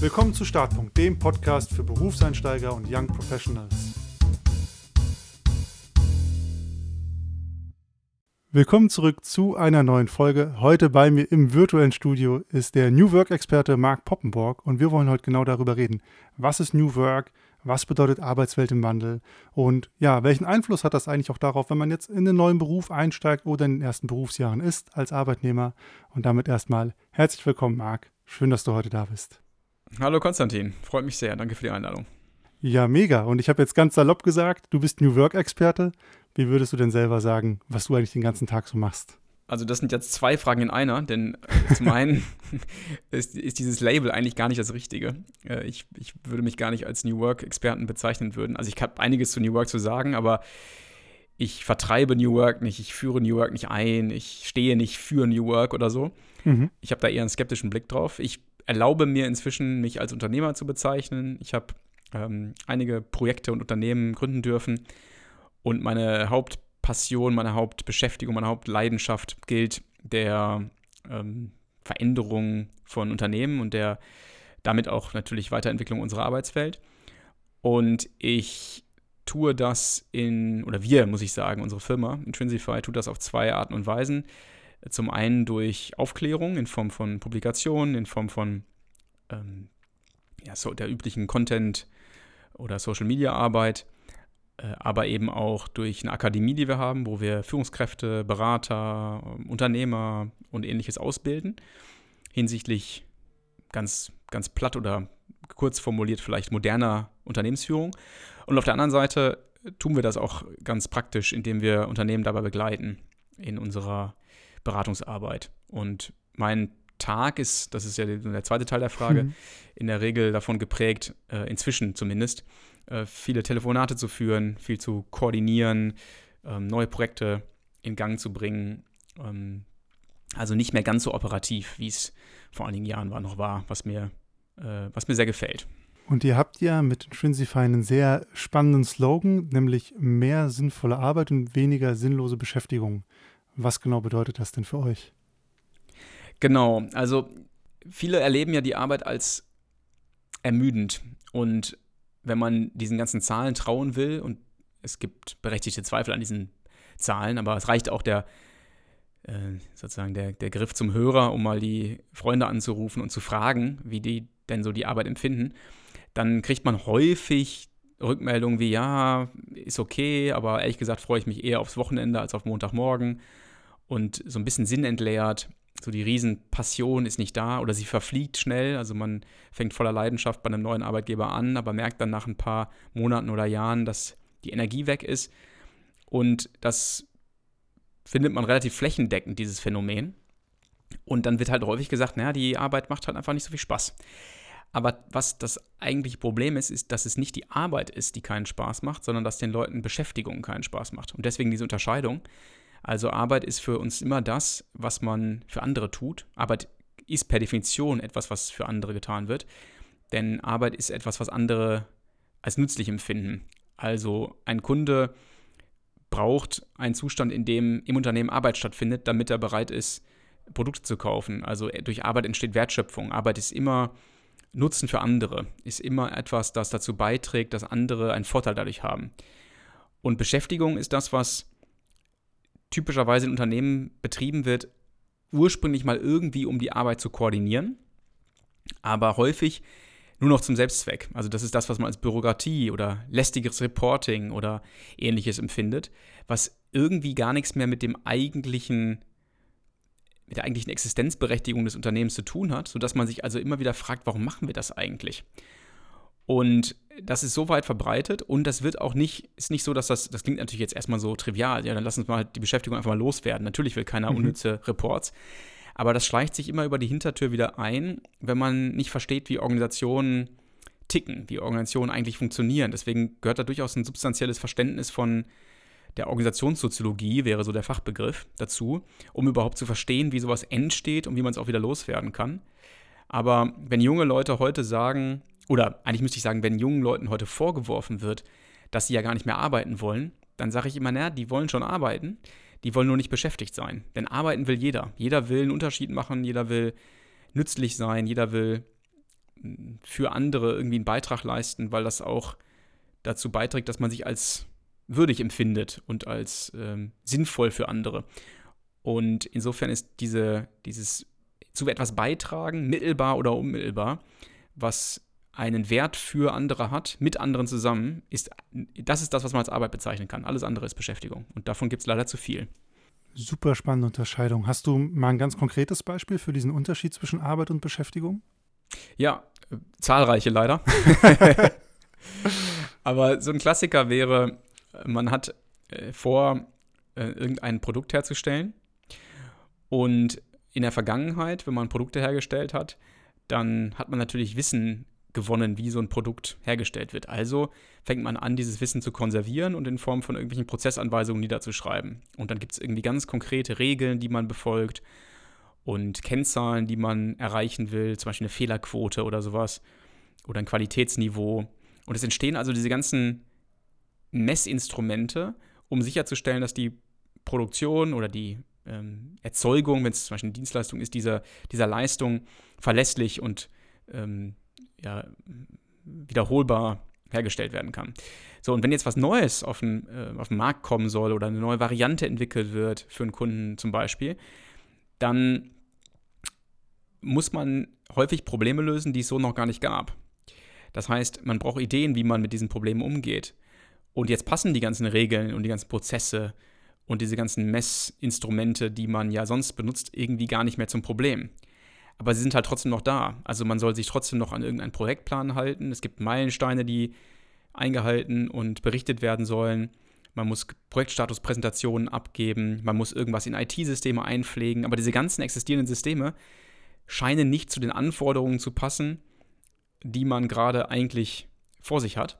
Willkommen zu Startpunkt, dem Podcast für Berufseinsteiger und Young Professionals. Willkommen zurück zu einer neuen Folge. Heute bei mir im virtuellen Studio ist der New Work-Experte Marc Poppenborg und wir wollen heute genau darüber reden. Was ist New Work? Was bedeutet Arbeitswelt im Wandel? Und ja, welchen Einfluss hat das eigentlich auch darauf, wenn man jetzt in den neuen Beruf einsteigt oder in den ersten Berufsjahren ist als Arbeitnehmer? Und damit erstmal herzlich willkommen, Marc. Schön, dass du heute da bist. Hallo Konstantin, freut mich sehr. Danke für die Einladung. Ja, mega. Und ich habe jetzt ganz salopp gesagt, du bist New Work-Experte. Wie würdest du denn selber sagen, was du eigentlich den ganzen Tag so machst? Also das sind jetzt zwei Fragen in einer, denn zum einen ist, ist, dieses Label eigentlich gar nicht das Richtige. Äh, ich, ich würde mich gar nicht als New Work-Experten bezeichnen würden. Also ich habe einiges zu New Work zu sagen, aber ich vertreibe New Work nicht, ich führe New Work nicht ein, ich stehe nicht für New Work oder so. Mhm. Ich habe da eher einen skeptischen Blick drauf. Ich erlaube mir inzwischen, mich als Unternehmer zu bezeichnen. Ich habe ähm, einige Projekte und Unternehmen gründen dürfen und meine Hauptpassion, meine Hauptbeschäftigung, meine Hauptleidenschaft gilt der ähm, Veränderung von Unternehmen und der damit auch natürlich Weiterentwicklung unserer Arbeitswelt. Und ich tue das in, oder wir, muss ich sagen, unsere Firma Intrinsify tut das auf zwei Arten und Weisen. Zum einen durch Aufklärung in Form von Publikationen, in Form von ähm, ja, so der üblichen Content- oder Social-Media-Arbeit äh, aber eben auch durch eine Akademie, die wir haben, wo wir Führungskräfte, Berater, Unternehmer und ähnliches ausbilden, hinsichtlich ganz, ganz platt oder kurz formuliert vielleicht moderner Unternehmensführung. Und auf der anderen Seite tun wir das auch ganz praktisch, indem wir Unternehmen dabei begleiten in unserer Beratungsarbeit. Und mein Tag ist, das ist ja der zweite Teil der Frage, mhm. in der Regel davon geprägt, äh, inzwischen zumindest, äh, viele Telefonate zu führen, viel zu koordinieren, ähm, neue Projekte in Gang zu bringen. Ähm, also nicht mehr ganz so operativ, wie es vor einigen Jahren war, noch war, was mir, äh, was mir sehr gefällt. Und ihr habt ja mit Intrinsify einen sehr spannenden Slogan, nämlich mehr sinnvolle Arbeit und weniger sinnlose Beschäftigung. Was genau bedeutet das denn für euch? Genau, also viele erleben ja die Arbeit als ermüdend und wenn man diesen ganzen Zahlen trauen will, und es gibt berechtigte Zweifel an diesen Zahlen, aber es reicht auch der, äh, sozusagen der, der Griff zum Hörer, um mal die Freunde anzurufen und zu fragen, wie die denn so die Arbeit empfinden, dann kriegt man häufig Rückmeldungen wie, ja, ist okay, aber ehrlich gesagt freue ich mich eher aufs Wochenende als auf Montagmorgen und so ein bisschen sinnentleert so die Riesenpassion ist nicht da oder sie verfliegt schnell. Also man fängt voller Leidenschaft bei einem neuen Arbeitgeber an, aber merkt dann nach ein paar Monaten oder Jahren, dass die Energie weg ist. Und das findet man relativ flächendeckend, dieses Phänomen. Und dann wird halt häufig gesagt, naja, die Arbeit macht halt einfach nicht so viel Spaß. Aber was das eigentliche Problem ist, ist, dass es nicht die Arbeit ist, die keinen Spaß macht, sondern dass den Leuten Beschäftigung keinen Spaß macht. Und deswegen diese Unterscheidung. Also Arbeit ist für uns immer das, was man für andere tut. Arbeit ist per Definition etwas, was für andere getan wird. Denn Arbeit ist etwas, was andere als nützlich empfinden. Also ein Kunde braucht einen Zustand, in dem im Unternehmen Arbeit stattfindet, damit er bereit ist, Produkte zu kaufen. Also durch Arbeit entsteht Wertschöpfung. Arbeit ist immer Nutzen für andere, ist immer etwas, das dazu beiträgt, dass andere einen Vorteil dadurch haben. Und Beschäftigung ist das, was typischerweise in Unternehmen betrieben wird, ursprünglich mal irgendwie, um die Arbeit zu koordinieren, aber häufig nur noch zum Selbstzweck. Also das ist das, was man als Bürokratie oder lästiges Reporting oder ähnliches empfindet, was irgendwie gar nichts mehr mit dem eigentlichen mit der eigentlichen Existenzberechtigung des Unternehmens zu tun hat, sodass man sich also immer wieder fragt, warum machen wir das eigentlich? Und das ist so weit verbreitet und das wird auch nicht, ist nicht so, dass das, das klingt natürlich jetzt erstmal so trivial, ja, dann lass uns mal die Beschäftigung einfach mal loswerden. Natürlich will keiner mhm. unnütze Reports, aber das schleicht sich immer über die Hintertür wieder ein, wenn man nicht versteht, wie Organisationen ticken, wie Organisationen eigentlich funktionieren. Deswegen gehört da durchaus ein substanzielles Verständnis von der Organisationssoziologie, wäre so der Fachbegriff dazu, um überhaupt zu verstehen, wie sowas entsteht und wie man es auch wieder loswerden kann. Aber wenn junge Leute heute sagen, oder eigentlich müsste ich sagen, wenn jungen Leuten heute vorgeworfen wird, dass sie ja gar nicht mehr arbeiten wollen, dann sage ich immer, naja, die wollen schon arbeiten, die wollen nur nicht beschäftigt sein. Denn arbeiten will jeder. Jeder will einen Unterschied machen, jeder will nützlich sein, jeder will für andere irgendwie einen Beitrag leisten, weil das auch dazu beiträgt, dass man sich als würdig empfindet und als ähm, sinnvoll für andere. Und insofern ist diese, dieses zu etwas beitragen, mittelbar oder unmittelbar, was einen Wert für andere hat, mit anderen zusammen, ist, das ist das, was man als Arbeit bezeichnen kann. Alles andere ist Beschäftigung. Und davon gibt es leider zu viel. Super spannende Unterscheidung. Hast du mal ein ganz konkretes Beispiel für diesen Unterschied zwischen Arbeit und Beschäftigung? Ja, äh, zahlreiche leider. Aber so ein Klassiker wäre, man hat äh, vor, äh, irgendein Produkt herzustellen. Und in der Vergangenheit, wenn man Produkte hergestellt hat, dann hat man natürlich Wissen gewonnen, wie so ein Produkt hergestellt wird. Also fängt man an, dieses Wissen zu konservieren und in Form von irgendwelchen Prozessanweisungen niederzuschreiben. Und dann gibt es irgendwie ganz konkrete Regeln, die man befolgt und Kennzahlen, die man erreichen will, zum Beispiel eine Fehlerquote oder sowas oder ein Qualitätsniveau. Und es entstehen also diese ganzen Messinstrumente, um sicherzustellen, dass die Produktion oder die ähm, Erzeugung, wenn es zum Beispiel eine Dienstleistung ist, dieser, dieser Leistung verlässlich und ähm, ja, wiederholbar hergestellt werden kann. So, und wenn jetzt was Neues auf den, äh, auf den Markt kommen soll oder eine neue Variante entwickelt wird für einen Kunden zum Beispiel, dann muss man häufig Probleme lösen, die es so noch gar nicht gab. Das heißt, man braucht Ideen, wie man mit diesen Problemen umgeht. Und jetzt passen die ganzen Regeln und die ganzen Prozesse und diese ganzen Messinstrumente, die man ja sonst benutzt, irgendwie gar nicht mehr zum Problem. Aber sie sind halt trotzdem noch da. Also man soll sich trotzdem noch an irgendeinen Projektplan halten. Es gibt Meilensteine, die eingehalten und berichtet werden sollen. Man muss Projektstatuspräsentationen abgeben. Man muss irgendwas in IT-Systeme einpflegen. Aber diese ganzen existierenden Systeme scheinen nicht zu den Anforderungen zu passen, die man gerade eigentlich vor sich hat.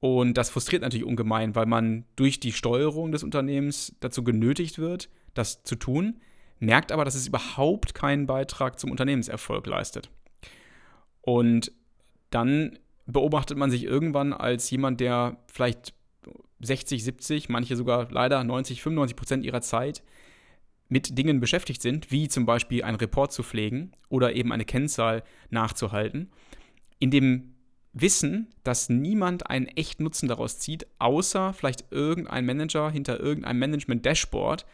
Und das frustriert natürlich ungemein, weil man durch die Steuerung des Unternehmens dazu genötigt wird, das zu tun, merkt aber, dass es überhaupt keinen Beitrag zum Unternehmenserfolg leistet. Und dann beobachtet man sich irgendwann als jemand, der vielleicht 60, 70, manche sogar leider 90, 95 Prozent ihrer Zeit mit Dingen beschäftigt sind, wie zum Beispiel einen Report zu pflegen oder eben eine Kennzahl nachzuhalten, in dem Wissen, dass niemand einen echten Nutzen daraus zieht, außer vielleicht irgendein Manager hinter irgendeinem Management-Dashboard,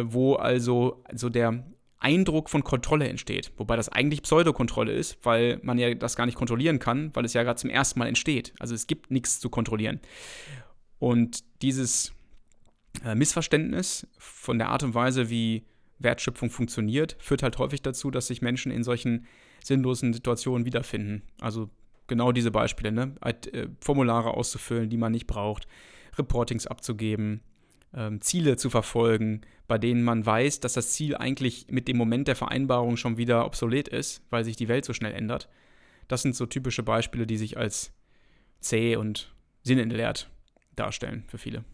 wo also so der Eindruck von Kontrolle entsteht. Wobei das eigentlich Pseudokontrolle ist, weil man ja das gar nicht kontrollieren kann, weil es ja gerade zum ersten Mal entsteht. Also es gibt nichts zu kontrollieren. Und dieses äh, Missverständnis von der Art und Weise, wie Wertschöpfung funktioniert, führt halt häufig dazu, dass sich Menschen in solchen sinnlosen Situationen wiederfinden. Also genau diese Beispiele, ne? Äh, Formulare auszufüllen, die man nicht braucht, Reportings abzugeben, ähm, Ziele zu verfolgen, bei denen man weiß, dass das Ziel eigentlich mit dem Moment der Vereinbarung schon wieder obsolet ist, weil sich die Welt so schnell ändert. Das sind so typische Beispiele, die sich als zäh und sinnentleert darstellen für viele.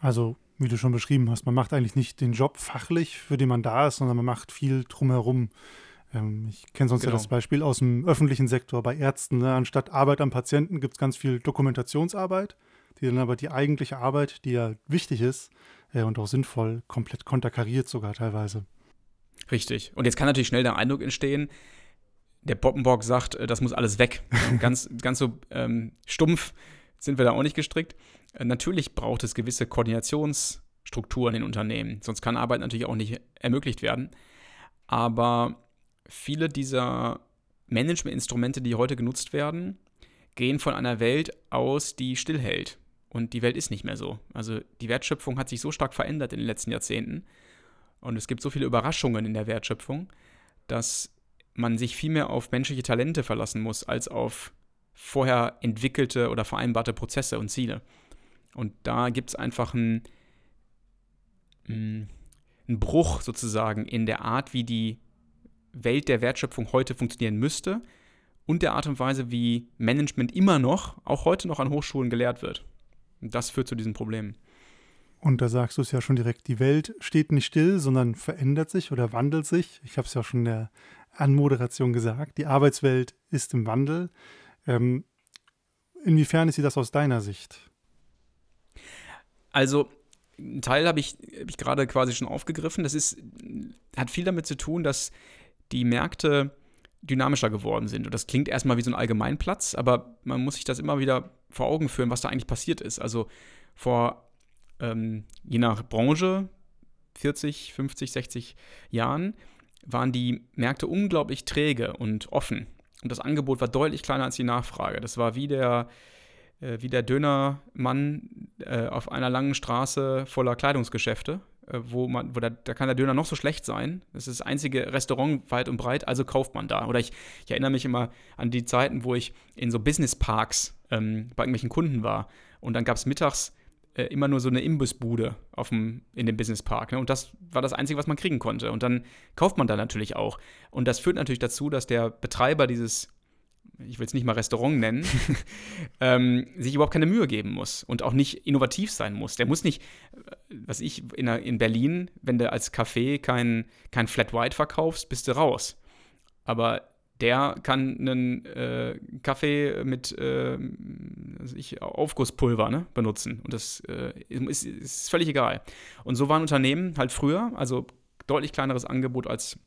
Also, wie du schon beschrieben hast, man macht eigentlich nicht den Job fachlich, für den man da ist, sondern man macht viel drumherum. Ähm, ich kenne sonst genau. ja das Beispiel aus dem öffentlichen Sektor bei Ärzten. Ne? Anstatt Arbeit am Patienten gibt es ganz viel Dokumentationsarbeit die dann aber die eigentliche Arbeit, die ja wichtig ist äh, und auch sinnvoll, komplett konterkariert sogar teilweise. Richtig. Und jetzt kann natürlich schnell der Eindruck entstehen, der Poppenbock sagt, äh, das muss alles weg. ganz, ganz so ähm, stumpf sind wir da auch nicht gestrickt. Äh, natürlich braucht es gewisse Koordinationsstrukturen in Unternehmen, sonst kann Arbeit natürlich auch nicht ermöglicht werden. Aber viele dieser Managementinstrumente, die heute genutzt werden, gehen von einer Welt aus, die stillhält. Und die Welt ist nicht mehr so. Also die Wertschöpfung hat sich so stark verändert in den letzten Jahrzehnten. Und es gibt so viele Überraschungen in der Wertschöpfung, dass man sich viel mehr auf menschliche Talente verlassen muss, als auf vorher entwickelte oder vereinbarte Prozesse und Ziele. Und da gibt es einfach einen, einen Bruch sozusagen in der Art, wie die Welt der Wertschöpfung heute funktionieren müsste und der Art und Weise, wie Management immer noch, auch heute noch an Hochschulen gelehrt wird. Das führt zu diesen Problemen. Und da sagst du es ja schon direkt, die Welt steht nicht still, sondern verändert sich oder wandelt sich. Ich habe es ja schon in der Anmoderation gesagt, die Arbeitswelt ist im Wandel. Ähm, inwiefern ist sie das aus deiner Sicht? Also, einen Teil habe ich, hab ich gerade quasi schon aufgegriffen. Das ist, hat viel damit zu tun, dass die Märkte dynamischer geworden sind. Und das klingt erstmal wie so ein Allgemeinplatz, aber man muss sich das immer wieder vor Augen führen, was da eigentlich passiert ist. Also vor, ähm, je nach Branche, 40, 50, 60 Jahren, waren die Märkte unglaublich träge und offen. Und das Angebot war deutlich kleiner als die Nachfrage. Das war wie der, äh, wie der Dönermann äh, auf einer langen Straße voller Kleidungsgeschäfte, wo man, wo da, da kann der Döner noch so schlecht sein. Das ist das einzige Restaurant weit und breit, also kauft man da. Oder ich, ich erinnere mich immer an die Zeiten, wo ich in so Businessparks ähm, bei irgendwelchen Kunden war. Und dann gab es mittags äh, immer nur so eine Imbissbude auf dem, in dem Businesspark. Ne? Und das war das Einzige, was man kriegen konnte. Und dann kauft man da natürlich auch. Und das führt natürlich dazu, dass der Betreiber dieses ich will es nicht mal Restaurant nennen, ähm, sich überhaupt keine Mühe geben muss und auch nicht innovativ sein muss. Der muss nicht, äh, was ich in, in Berlin, wenn du als Café kein, kein Flat White verkaufst, bist du raus. Aber der kann einen äh, Kaffee mit äh, also ich, Aufgusspulver ne, benutzen. Und das äh, ist, ist völlig egal. Und so waren Unternehmen halt früher, also deutlich kleineres Angebot als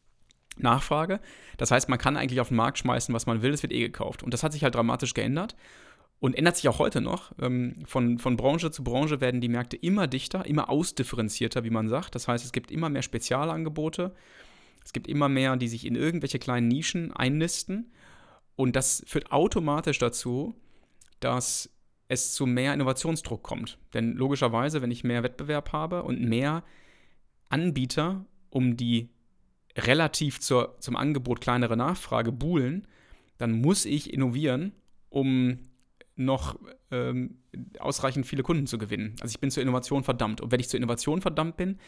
Nachfrage. Das heißt, man kann eigentlich auf den Markt schmeißen, was man will, es wird eh gekauft. Und das hat sich halt dramatisch geändert und ändert sich auch heute noch. Ähm, von, von Branche zu Branche werden die Märkte immer dichter, immer ausdifferenzierter, wie man sagt. Das heißt, es gibt immer mehr Spezialangebote. Es gibt immer mehr, die sich in irgendwelche kleinen Nischen einnisten. Und das führt automatisch dazu, dass es zu mehr Innovationsdruck kommt. Denn logischerweise, wenn ich mehr Wettbewerb habe und mehr Anbieter um die relativ zur, zum Angebot kleinere Nachfrage buhlen, dann muss ich innovieren, um noch ähm, ausreichend viele Kunden zu gewinnen. Also ich bin zur Innovation verdammt. Und wenn ich zur Innovation verdammt bin,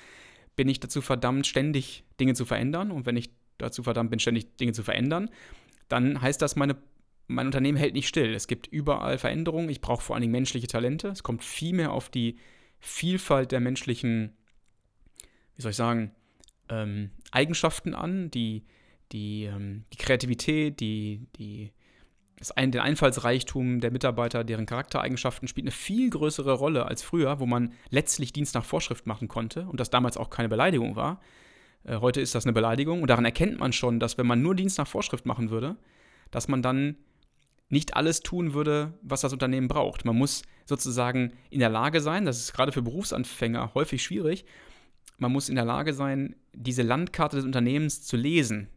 bin ich dazu verdammt, ständig Dinge zu verändern. Und wenn ich dazu verdammt bin, ständig Dinge zu verändern, dann heißt das, meine, mein Unternehmen hält nicht still. Es gibt überall Veränderungen. Ich brauche vor allen Dingen menschliche Talente. Es kommt viel mehr auf die Vielfalt der menschlichen, wie soll ich sagen, ähm, Eigenschaften an, die, die, ähm, die Kreativität, die, die, das ein, den Einfallsreichtum der Mitarbeiter, deren Charaktereigenschaften spielt eine viel größere Rolle als früher, wo man letztlich Dienst nach Vorschrift machen konnte und das damals auch keine Beleidigung war. Äh, heute ist das eine Beleidigung und daran erkennt man schon, dass wenn man nur Dienst nach Vorschrift machen würde, dass man dann nicht alles tun würde, was das Unternehmen braucht. Man muss sozusagen in der Lage sein, das ist gerade für Berufsanfänger häufig schwierig, man muss in der Lage sein, diese Landkarte des Unternehmens zu lesen.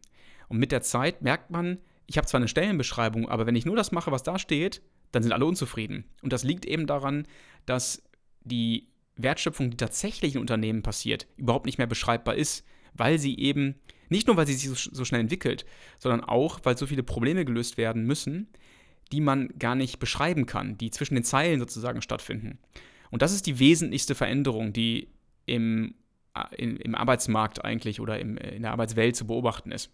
Und mit der Zeit merkt man, ich habe zwar eine Stellenbeschreibung, aber wenn ich nur das mache, was da steht, dann sind alle unzufrieden. Und das liegt eben daran, dass die Wertschöpfung, die tatsächlich in Unternehmen passiert, überhaupt nicht mehr beschreibbar ist, weil sie eben, nicht nur weil sie sich so, schnell entwickelt, sondern auch, weil so viele Probleme gelöst werden müssen, die man gar nicht beschreiben kann, die zwischen den Zeilen sozusagen stattfinden. Und das ist die wesentlichste Veränderung, die im in, im Arbeitsmarkt eigentlich oder im, in der Arbeitswelt zu beobachten ist.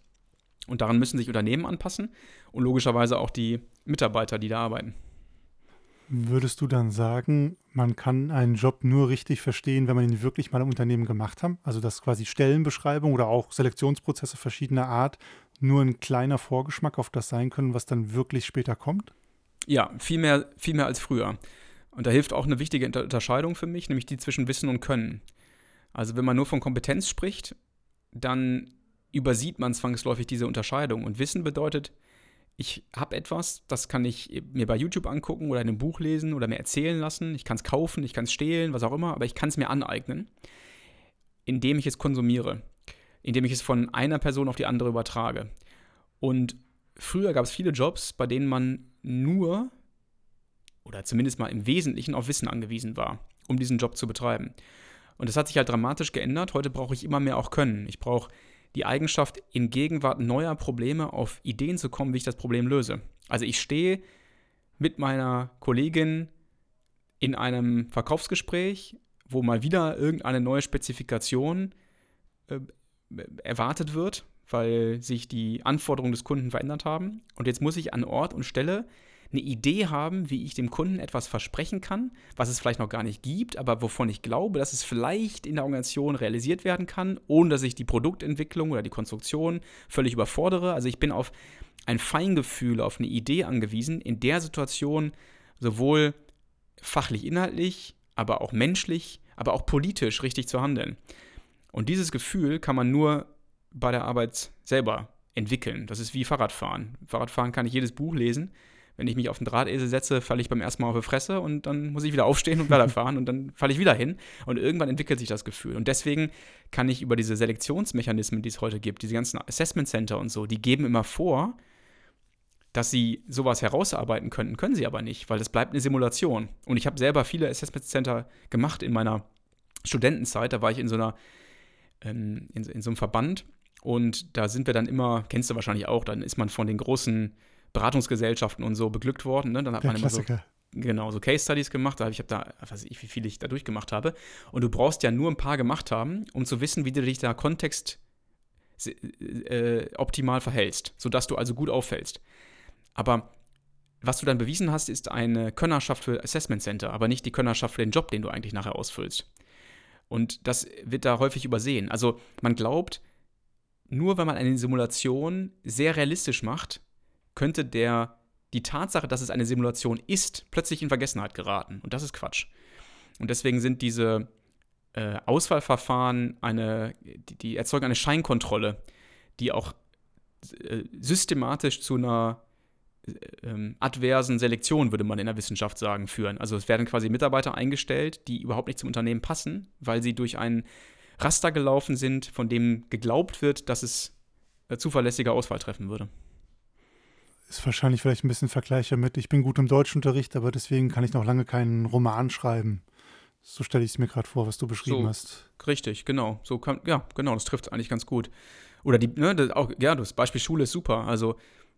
Und daran müssen sich Unternehmen anpassen und logischerweise auch die Mitarbeiter, die da arbeiten. Würdest du dann sagen, man kann einen Job nur richtig verstehen, wenn man ihn wirklich mal im Unternehmen gemacht hat? Also dass quasi Stellenbeschreibung oder auch Selektionsprozesse verschiedener Art nur ein kleiner Vorgeschmack auf das sein können, was dann wirklich später kommt? Ja, viel mehr, viel mehr als früher. Und da hilft auch eine wichtige Unterscheidung für mich, nämlich die zwischen Wissen und Können. Also wenn man nur von Kompetenz spricht, dann übersieht man zwangsläufig diese Unterscheidung. Und Wissen bedeutet, ich habe etwas, das kann ich mir bei YouTube angucken oder in einem Buch lesen oder mir erzählen lassen. Ich kann es kaufen, ich kann es stehlen, was auch immer, aber ich kann es mir aneignen, indem ich es konsumiere, indem ich es von einer Person auf die andere übertrage. Und früher gab es viele Jobs, bei denen man nur oder zumindest mal im Wesentlichen auf Wissen angewiesen war, um diesen Job zu betreiben. Und das hat sich halt dramatisch geändert. Heute brauche ich immer mehr auch Können. Ich brauche die Eigenschaft, in Gegenwart neuer Probleme auf Ideen zu kommen, wie ich das Problem löse. Also ich stehe mit meiner Kollegin in einem Verkaufsgespräch, wo mal wieder irgendeine neue Spezifikation äh, erwartet wird, weil sich die Anforderungen des Kunden verändert haben. Und jetzt muss ich an Ort und Stelle eine Idee haben, wie ich dem Kunden etwas versprechen kann, was es vielleicht noch gar nicht gibt, aber wovon ich glaube, dass es vielleicht in der Organisation realisiert werden kann, ohne dass ich die Produktentwicklung oder die Konstruktion völlig überfordere. Also ich bin auf ein Feingefühl, auf eine Idee angewiesen, in der Situation sowohl fachlich inhaltlich, aber auch menschlich, aber auch politisch richtig zu handeln. Und dieses Gefühl kann man nur bei der Arbeit selber entwickeln. Das ist wie Fahrradfahren. Fahrradfahren kann ich jedes Buch lesen. Wenn ich mich auf den Drahtesel setze, falle ich beim ersten Mal auf die Fresse und dann muss ich wieder aufstehen und weiterfahren und dann falle ich wieder hin. Und irgendwann entwickelt sich das Gefühl. Und deswegen kann ich über diese Selektionsmechanismen, die es heute gibt, diese ganzen Assessment Center und so, die geben immer vor, dass sie sowas herausarbeiten könnten, können sie aber nicht, weil das bleibt eine Simulation. Und ich habe selber viele Assessment Center gemacht in meiner Studentenzeit. Da war ich in so einer, ähm, in, in so einem Verband und da sind wir dann immer, kennst du wahrscheinlich auch, dann ist man von den großen Beratungsgesellschaften und so beglückt worden. Ne? Dann hat Der man immer so, Klassiker. genau, so Case Studies gemacht. Ich habe da, weiß ich, wie viel ich da durchgemacht habe. Und du brauchst ja nur ein paar gemacht haben, um zu wissen, wie du dich da Kontext äh, optimal verhältst, sodass du also gut auffällst. Aber was du dann bewiesen hast, ist eine Könnerschaft für Assessment Center, aber nicht die Könnerschaft für den Job, den du eigentlich nachher ausfüllst. Und das wird da häufig übersehen. Also man glaubt, nur wenn man eine Simulation sehr realistisch macht, könnte der die Tatsache, dass es eine Simulation ist, plötzlich in Vergessenheit geraten. Und das ist Quatsch. Und deswegen sind diese äh, Auswahlverfahren eine, die, die erzeugen eine Scheinkontrolle, die auch äh, systematisch zu einer äh, ähm, adversen Selektion, würde man in der Wissenschaft sagen, führen. Also es werden quasi Mitarbeiter eingestellt, die überhaupt nicht zum Unternehmen passen, weil sie durch ein Raster gelaufen sind, von dem geglaubt wird, dass es äh, zuverlässige Auswahl treffen würde. Ist wahrscheinlich vielleicht ein bisschen Vergleicher mit, ich bin gut im Deutschunterricht, aber deswegen kann ich noch lange keinen Roman schreiben. So stelle ich es mir gerade vor, was du beschrieben So. hast. Richtig, genau. So kann, ja, genau, das trifft eigentlich ganz gut. Oder die, ne, das auch, ja, das Beispiel Schule ist super. Also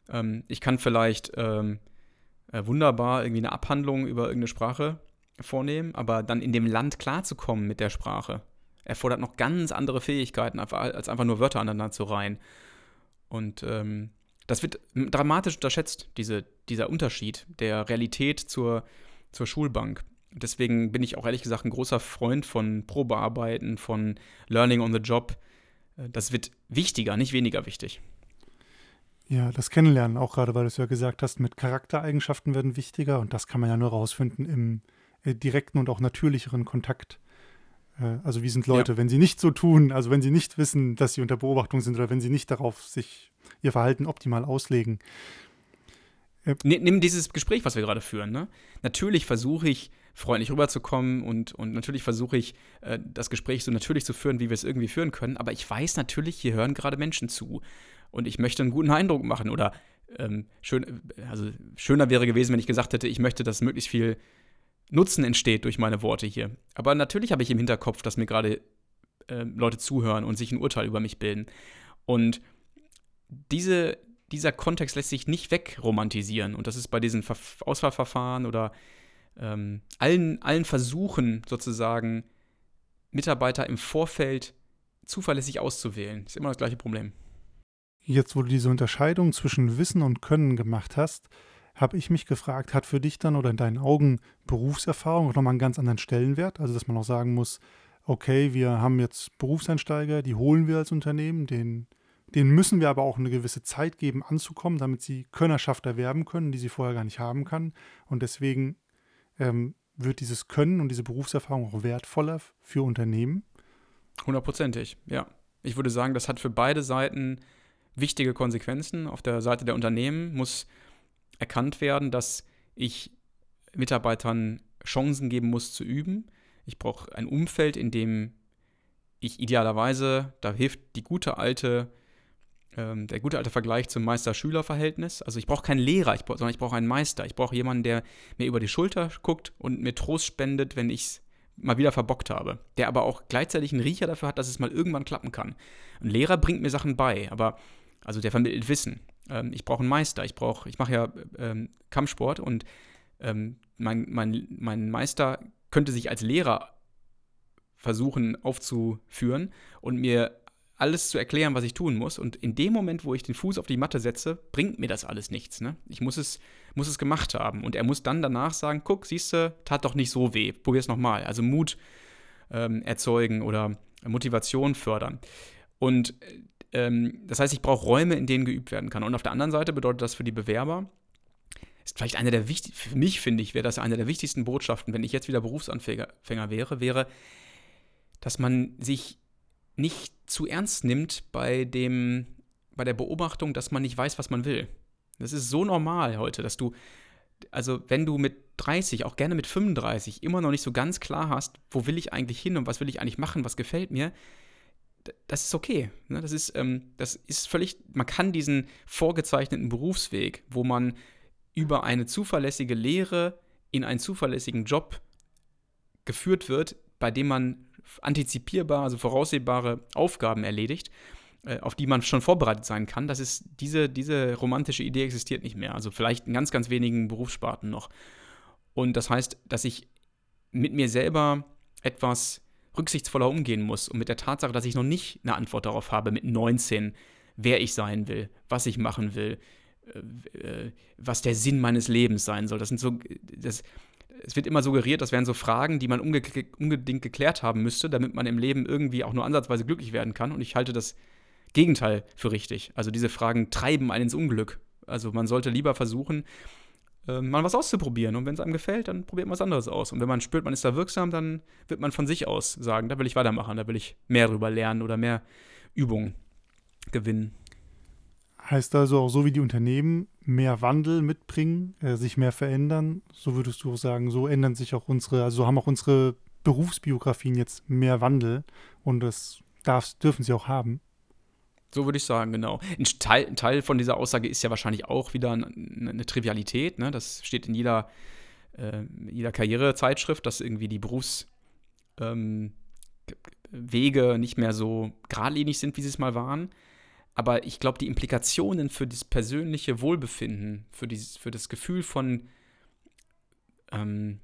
ähm, ich kann vielleicht ähm, äh, wunderbar irgendwie eine Abhandlung über irgendeine Sprache vornehmen, aber dann in dem Land klarzukommen mit der Sprache, erfordert noch ganz andere Fähigkeiten, als einfach nur Wörter aneinander zu reihen. Und ähm, das wird dramatisch unterschätzt, diese, dieser Unterschied der Realität zur, zur Schulbank. Deswegen bin ich auch ehrlich gesagt ein großer Freund von Probearbeiten, von Learning on the Job. Äh, Das wird wichtiger, nicht weniger wichtig. Ja, das Kennenlernen, auch gerade weil du es ja gesagt hast, mit Charaktereigenschaften werden wichtiger und das kann man ja nur rausfinden im äh, direkten und auch natürlicheren Kontakt. Äh, also wie sind Leute, wenn sie nicht so tun, also wenn sie nicht wissen, dass sie unter Beobachtung sind oder wenn sie nicht darauf sich ihr Verhalten optimal auslegen. Ni- Nimm dieses Gespräch, was wir gerade führen. Ne? Natürlich versuche ich, freundlich rüberzukommen und, und natürlich versuche ich, äh, das Gespräch so natürlich zu führen, wie wir es irgendwie führen können. Aber ich weiß natürlich, hier hören gerade Menschen zu. Und ich möchte einen guten Eindruck machen. Oder ähm, schön, also schöner wäre gewesen, wenn ich gesagt hätte, ich möchte, dass möglichst viel Nutzen entsteht durch meine Worte hier. Aber natürlich habe ich im Hinterkopf, dass mir gerade äh, Leute zuhören und sich ein Urteil über mich bilden. Und diese, dieser Kontext lässt sich nicht wegromantisieren. Und das ist bei diesen Ver Auswahlverfahren oder ähm, allen, allen Versuchen sozusagen, Mitarbeiter im Vorfeld zuverlässig auszuwählen. Ist immer das gleiche Problem. Jetzt, wo du diese Unterscheidung zwischen Wissen und Können gemacht hast, habe ich mich gefragt, hat für dich dann oder in deinen Augen Berufserfahrung auch nochmal einen ganz anderen Stellenwert? Also, dass man auch sagen muss, okay, wir haben jetzt Berufseinsteiger, die holen wir als Unternehmen, den, denen müssen wir aber auch eine gewisse Zeit geben, anzukommen, damit sie Könnerschaft erwerben können, die sie vorher gar nicht haben kann. Und deswegen ähm, wird dieses Können und diese Berufserfahrung auch wertvoller für Unternehmen. Hundertprozentig, ja. Ich würde sagen, das hat für beide Seiten wichtige Konsequenzen. Auf der Seite der Unternehmen muss erkannt werden, dass ich Mitarbeitern Chancen geben muss zu üben. Ich brauche ein Umfeld, in dem ich idealerweise, da hilft die gute alte, ähm, der gute alte Vergleich zum Meister-Schüler-Verhältnis. Also ich brauche keinen Lehrer, ich brauch, sondern ich brauche einen Meister. Ich brauche jemanden, der mir über die Schulter guckt und mir Trost spendet, wenn ich es mal wieder verbockt habe. Der aber auch gleichzeitig einen Riecher dafür hat, dass es mal irgendwann klappen kann. Ein Lehrer bringt mir Sachen bei, aber also der vermittelt Wissen. Ähm, ich brauche einen Meister. Ich brauche, ich mache ja ähm, Kampfsport und ähm, mein, mein, mein Meister könnte sich als Lehrer versuchen aufzuführen und mir alles zu erklären, was ich tun muss. Und in dem Moment, wo ich den Fuß auf die Matte setze, bringt mir das alles nichts. Ne? Ich muss es, muss es gemacht haben. Und er muss dann danach sagen: Guck, siehst du, tat doch nicht so weh. Probier's nochmal. Also Mut ähm, erzeugen oder Motivation fördern. Und ähm, das heißt, ich brauche Räume, in denen geübt werden kann. Und auf der anderen Seite bedeutet das für die Bewerber, ist vielleicht eine der wichtigsten, für mich finde ich, wäre das eine der wichtigsten Botschaften, wenn ich jetzt wieder Berufsanfänger Fänger wäre, wäre, dass man sich nicht zu ernst nimmt bei dem, bei der Beobachtung, dass man nicht weiß, was man will. Das ist so normal heute, dass du, also wenn du mit 30, auch gerne mit 35, immer noch nicht so ganz klar hast, wo will ich eigentlich hin und was will ich eigentlich machen, was gefällt mir, das ist okay. Ne? Das, ist, ähm, das ist völlig, man kann diesen vorgezeichneten Berufsweg, wo man über eine zuverlässige Lehre in einen zuverlässigen Job geführt wird, bei dem man antizipierbar, also voraussehbare Aufgaben erledigt, äh, auf die man schon vorbereitet sein kann. Das ist, diese, diese romantische Idee existiert nicht mehr. Also vielleicht in ganz, ganz wenigen Berufssparten noch. Und das heißt, dass ich mit mir selber etwas rücksichtsvoller umgehen muss und mit der Tatsache, dass ich noch nicht eine Antwort darauf habe mit 19, wer ich sein will, was ich machen will, äh, äh, was der Sinn meines Lebens sein soll. Das sind so, das, es wird immer suggeriert, das wären so Fragen, die man unbedingt geklärt haben müsste, damit man im Leben irgendwie auch nur ansatzweise glücklich werden kann. Und ich halte das Gegenteil für richtig. Also diese Fragen treiben einen ins Unglück. Also man sollte lieber versuchen, äh, mal was auszuprobieren. Und wenn es einem gefällt, dann probiert man was anderes aus. Und wenn man spürt, man ist da wirksam, dann wird man von sich aus sagen, da will ich weitermachen, da will ich mehr drüber lernen oder mehr Übung gewinnen. Heißt also auch so wie die Unternehmen mehr Wandel mitbringen, äh, sich mehr verändern, so würdest du auch sagen, so ändern sich auch unsere, also haben auch unsere Berufsbiografien jetzt mehr Wandel und das darf, dürfen sie auch haben. So würde ich sagen, genau. Ein Teil, ein Teil, von dieser Aussage ist ja wahrscheinlich auch wieder eine, eine Trivialität. Ne? Das steht in jeder, äh, jeder Karrierezeitschrift, dass irgendwie die Berufswege ähm, nicht mehr so geradlinig sind, wie sie es mal waren. Aber ich glaube, die Implikationen für das persönliche Wohlbefinden, für, dieses, für das Gefühl von ähm,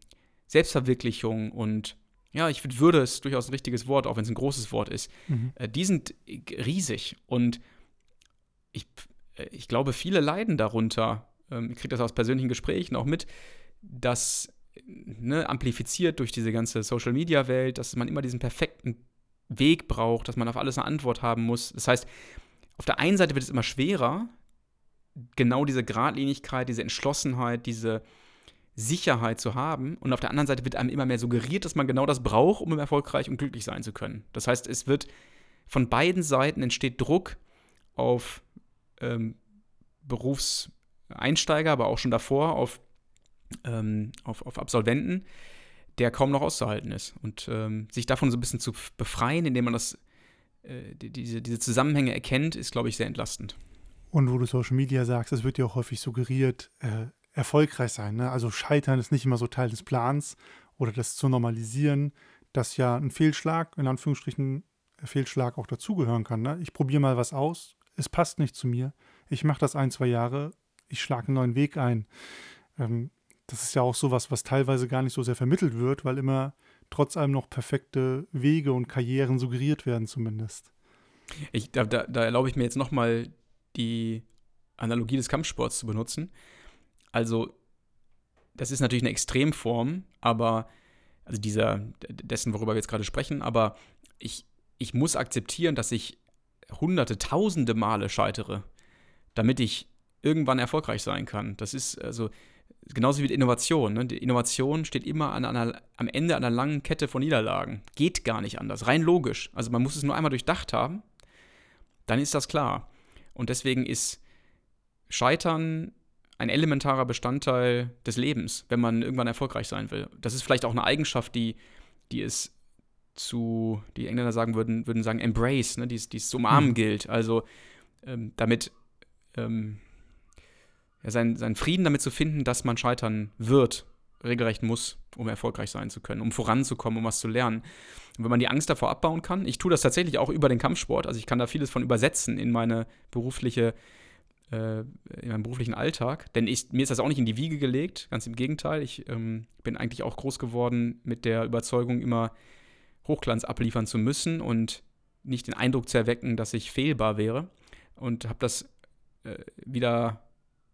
Selbstverwirklichung und ja, ich würde es durchaus ein richtiges Wort, auch wenn es ein großes Wort ist, mhm. äh, die sind riesig. Und ich, äh, ich glaube, viele leiden darunter. Ähm, ich kriege das aus persönlichen Gesprächen auch mit, dass ne, amplifiziert durch diese ganze Social-Media-Welt, dass man immer diesen perfekten Weg braucht, dass man auf alles eine Antwort haben muss. Das heißt, auf der einen Seite wird es immer schwerer, genau diese Gradlinigkeit, diese Entschlossenheit, diese Sicherheit zu haben. Und auf der anderen Seite wird einem immer mehr suggeriert, dass man genau das braucht, um erfolgreich und glücklich sein zu können. Das heißt, es wird von beiden Seiten entsteht Druck auf ähm, Berufseinsteiger, aber auch schon davor auf, ähm, auf, auf Absolventen, der kaum noch auszuhalten ist. Und ähm, sich davon so ein bisschen zu befreien, indem man das, äh, die, diese, diese Zusammenhänge erkennt, ist, glaube ich, sehr entlastend. Und wo du Social Media sagst, es wird ja auch häufig suggeriert, äh, erfolgreich sein. Ne? Also Scheitern ist nicht immer so Teil des Plans oder das zu normalisieren, dass ja ein Fehlschlag, in Anführungsstrichen Fehlschlag auch dazugehören kann. Ne? Ich probiere mal was aus, es passt nicht zu mir, ich mache das ein, zwei Jahre, ich schlage einen neuen Weg ein. Ähm, das ist ja auch sowas, was teilweise gar nicht so sehr vermittelt wird, weil immer trotz allem noch perfekte Wege und Karrieren suggeriert werden zumindest. Ich, da, da, da erlaube ich mir jetzt nochmal die Analogie des Kampfsports zu benutzen. Also, das ist natürlich eine Extremform, aber, also dieser, dessen, worüber wir jetzt gerade sprechen, aber ich, ich muss akzeptieren, dass ich hunderte, tausende Male scheitere, damit ich irgendwann erfolgreich sein kann. Das ist also genauso wie mit Innovation. Ne? Die Innovation steht immer an einer, am Ende einer langen Kette von Niederlagen. Geht gar nicht anders, rein logisch. Also man muss es nur einmal durchdacht haben, dann ist das klar. Und deswegen ist Scheitern ein elementarer Bestandteil des Lebens, wenn man irgendwann erfolgreich sein will. Das ist vielleicht auch eine Eigenschaft, die, die es zu, die Engländer sagen würden, würden sagen, embrace, ne, die, die es zu umarmen mhm. gilt. Also ähm, damit ähm, ja, sein, seinen Frieden damit zu finden, dass man scheitern wird, regelrecht muss, um erfolgreich sein zu können, um voranzukommen, um was zu lernen. Und wenn man die Angst davor abbauen kann, ich tue das tatsächlich auch über den Kampfsport, also ich kann da vieles von übersetzen in meine berufliche äh, in meinem beruflichen Alltag. Denn ich, mir ist das auch nicht in die Wiege gelegt, ganz im Gegenteil. Ich ähm, bin eigentlich auch groß geworden mit der Überzeugung, immer Hochglanz abliefern zu müssen und nicht den Eindruck zu erwecken, dass ich fehlbar wäre. Und habe das äh, wieder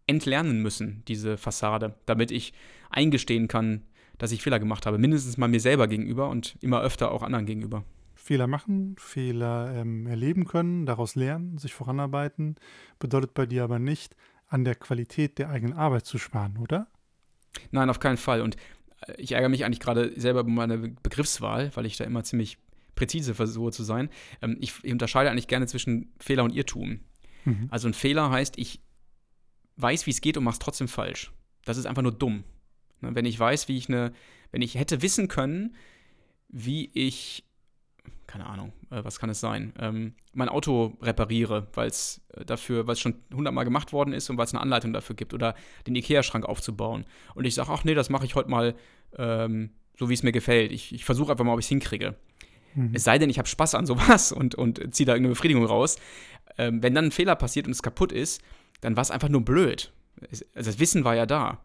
entlernen müssen, diese Fassade, damit ich eingestehen kann, dass ich Fehler gemacht habe. Mindestens mal mir selber gegenüber und immer öfter auch anderen gegenüber. Fehler machen, Fehler ähm, erleben können, daraus lernen, sich voranarbeiten, bedeutet bei dir aber nicht, an der Qualität der eigenen Arbeit zu sparen, oder? Nein, auf keinen Fall. Und äh, ich ärgere mich eigentlich gerade selber über meine Begriffswahl, weil ich da immer ziemlich präzise versuche zu sein. Ähm, ich, ich unterscheide eigentlich gerne zwischen Fehler und Irrtum. Mhm. Also ein Fehler heißt, ich weiß, wie es geht und mache es trotzdem falsch. Das ist einfach nur dumm. Ne, wenn ich weiß, wie ich eine, wenn ich hätte wissen können, wie ich, keine Ahnung, äh, was kann es sein, ähm, mein Auto repariere, weil es äh, dafür, weil es schon hundertmal gemacht worden ist und weil es eine Anleitung dafür gibt oder den Ikea-Schrank aufzubauen. Und ich sage, ach nee, das mache ich heute mal ähm, so, wie es mir gefällt. Ich, ich versuche einfach mal, ob ich es hinkriege. Mhm. Es sei denn, ich habe Spaß an sowas und, und ziehe da irgendeine Befriedigung raus. Ähm, wenn dann ein Fehler passiert und es kaputt ist, dann war es einfach nur blöd. Also das Wissen war ja da.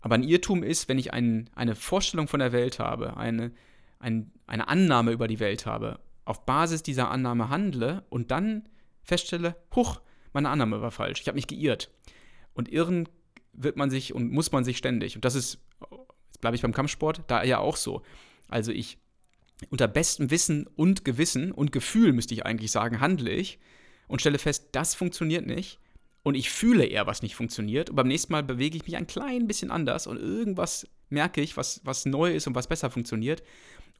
Aber ein Irrtum ist, wenn ich ein, eine Vorstellung von der Welt habe, eine, ein, eine Annahme über die Welt habe, auf Basis dieser Annahme handle und dann feststelle, huch, meine Annahme war falsch, ich habe mich geirrt. Und irren wird man sich und muss man sich ständig. Und das ist, jetzt bleibe ich beim Kampfsport, da ja auch so. Also ich unter bestem Wissen und Gewissen und Gefühl, müsste ich eigentlich sagen, handle ich und stelle fest, das funktioniert nicht. Und ich fühle eher, was nicht funktioniert. Und beim nächsten Mal bewege ich mich ein klein bisschen anders und irgendwas merke ich, was, was neu ist und was besser funktioniert.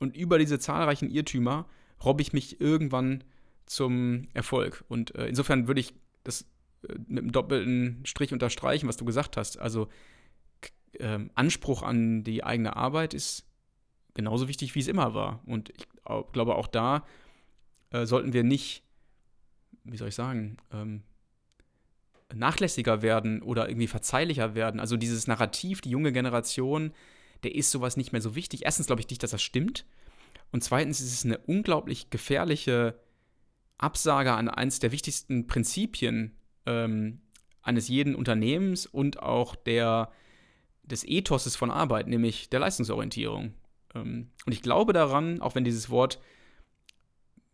Und über diese zahlreichen Irrtümer robbe ich mich irgendwann zum Erfolg. Und äh, insofern würde ich das äh, mit einem doppelten Strich unterstreichen, was du gesagt hast. Also äh, Anspruch an die eigene Arbeit ist genauso wichtig, wie es immer war. Und ich glaube, auch da äh, sollten wir nicht, wie soll ich sagen, ähm, nachlässiger werden oder irgendwie verzeihlicher werden. Also dieses Narrativ, die junge Generation, der ist sowas nicht mehr so wichtig. Erstens glaube ich nicht, dass das stimmt. Und zweitens ist es eine unglaublich gefährliche Absage an eines der wichtigsten Prinzipien ähm, eines jeden Unternehmens und auch der, des Ethoses von Arbeit, nämlich der Leistungsorientierung. Ähm, und ich glaube daran, auch wenn dieses Wort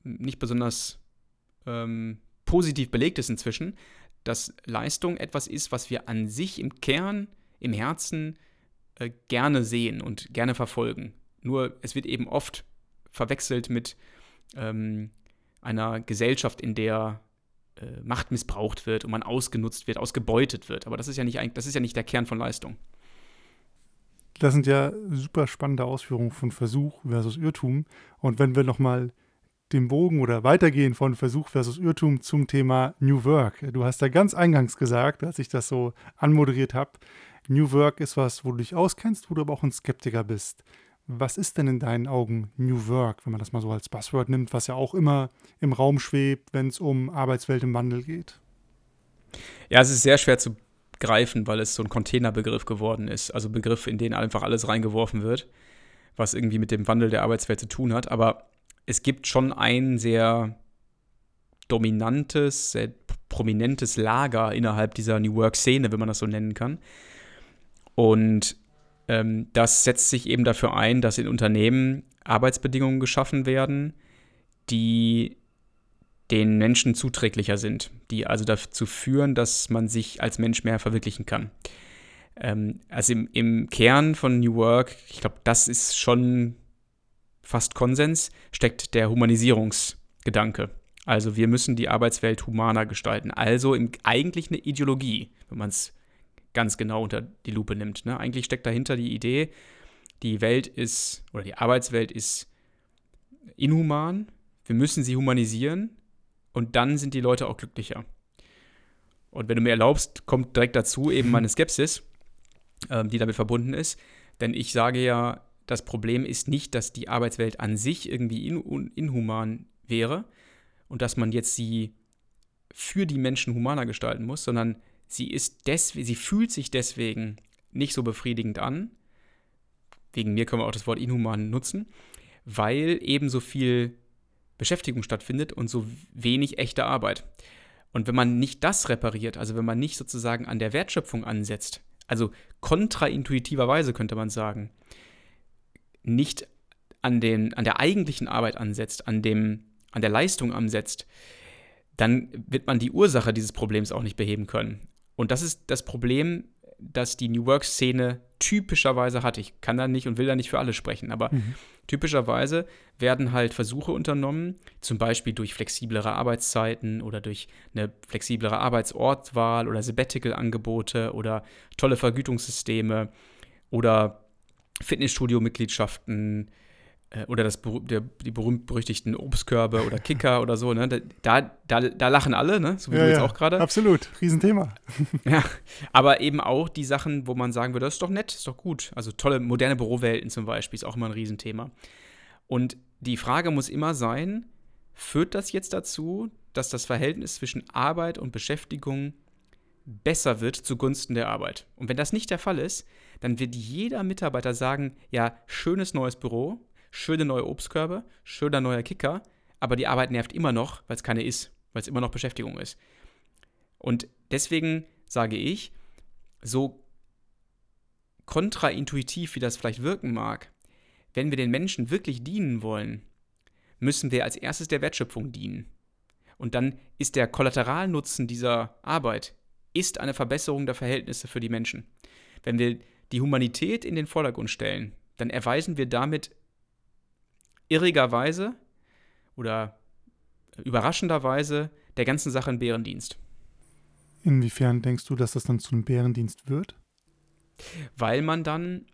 nicht besonders ähm, positiv belegt ist inzwischen, dass Leistung etwas ist, was wir an sich im Kern, im Herzen äh, gerne sehen und gerne verfolgen. Nur es wird eben oft verwechselt mit ähm, einer Gesellschaft, in der äh, Macht missbraucht wird und man ausgenutzt wird, ausgebeutet wird. Aber das ist ja nicht, das ist ja nicht der Kern von Leistung. Das sind ja super spannende Ausführungen von Versuch versus Irrtum. Und wenn wir nochmal den Bogen oder weitergehen von Versuch versus Irrtum zum Thema New Work. Du hast da ganz eingangs gesagt, als ich das so anmoderiert habe, New Work ist was, wo du dich auskennst, wo du aber auch ein Skeptiker bist. Was ist denn in deinen Augen New Work, wenn man das mal so als Buzzword nimmt, was ja auch immer im Raum schwebt, wenn es um Arbeitswelt im Wandel geht? Ja, es ist sehr schwer zu greifen, weil es so ein Containerbegriff geworden ist. Also Begriff, in den einfach alles reingeworfen wird, was irgendwie mit dem Wandel der Arbeitswelt zu tun hat. Aber es gibt schon ein sehr dominantes, sehr prominentes Lager innerhalb dieser New Work-Szene, wenn man das so nennen kann. Und ähm, das setzt sich eben dafür ein, dass in Unternehmen Arbeitsbedingungen geschaffen werden, die den Menschen zuträglicher sind, die also dazu führen, dass man sich als Mensch mehr verwirklichen kann. Ähm, also im, im Kern von New Work, ich glaube, das ist schon fast Konsens, steckt der Humanisierungsgedanke. Also wir müssen die Arbeitswelt humaner gestalten. Also im, eigentlich eine Ideologie, wenn man es ganz genau unter die Lupe nimmt. Ne? Eigentlich steckt dahinter die Idee, die Welt ist, oder die Arbeitswelt ist inhuman, wir müssen sie humanisieren und dann sind die Leute auch glücklicher. Und wenn du mir erlaubst, kommt direkt dazu eben meine Skepsis, ähm, die damit verbunden ist. Denn ich sage ja, das Problem ist nicht, dass die Arbeitswelt an sich irgendwie in, inhuman wäre und dass man jetzt sie für die Menschen humaner gestalten muss, sondern sie ist sie fühlt sich deswegen nicht so befriedigend an. Wegen mir können wir auch das Wort inhuman nutzen, weil eben so viel Beschäftigung stattfindet und so wenig echte Arbeit. Und wenn man nicht das repariert, also wenn man nicht sozusagen an der Wertschöpfung ansetzt, also kontraintuitiverweise könnte man sagen, nicht an, den, an der eigentlichen Arbeit ansetzt, an, dem, an der Leistung ansetzt, dann wird man die Ursache dieses Problems auch nicht beheben können. Und das ist das Problem, das die New Work-Szene typischerweise hat. Ich kann da nicht und will da nicht für alle sprechen, aber mhm. typischerweise werden halt Versuche unternommen, zum Beispiel durch flexiblere Arbeitszeiten oder durch eine flexiblere Arbeitsortwahl oder Sabbatical-Angebote oder tolle Vergütungssysteme oder Fitnessstudio-Mitgliedschaften äh, oder das, der, die berühmt-berüchtigten Obstkörbe oder Kicker oder so, ne? Da, da, da lachen alle, ne? So wie ja, du jetzt ja, auch gerade. Absolut, Riesenthema. ja, aber eben auch die Sachen, wo man sagen würde, das ist doch nett, ist doch gut. Also tolle moderne Bürowelten zum Beispiel ist auch immer ein Riesenthema. Und die Frage muss immer sein, führt das jetzt dazu, dass das Verhältnis zwischen Arbeit und Beschäftigung besser wird zugunsten der Arbeit? Und wenn das nicht der Fall ist, dann wird jeder Mitarbeiter sagen, ja, schönes neues Büro, schöne neue Obstkörbe, schöner neuer Kicker, aber die Arbeit nervt immer noch, weil es keine ist, weil es immer noch Beschäftigung ist. Und deswegen sage ich, so kontraintuitiv, wie das vielleicht wirken mag, wenn wir den Menschen wirklich dienen wollen, müssen wir als erstes der Wertschöpfung dienen. Und dann ist der Kollateralnutzen dieser Arbeit ist eine Verbesserung der Verhältnisse für die Menschen. Wenn wir die Humanität in den Vordergrund stellen, dann erweisen wir damit irrigerweise oder überraschenderweise der ganzen Sache einen Bärendienst. Inwiefern denkst du, dass das dann zu einem Bärendienst wird? Weil man dann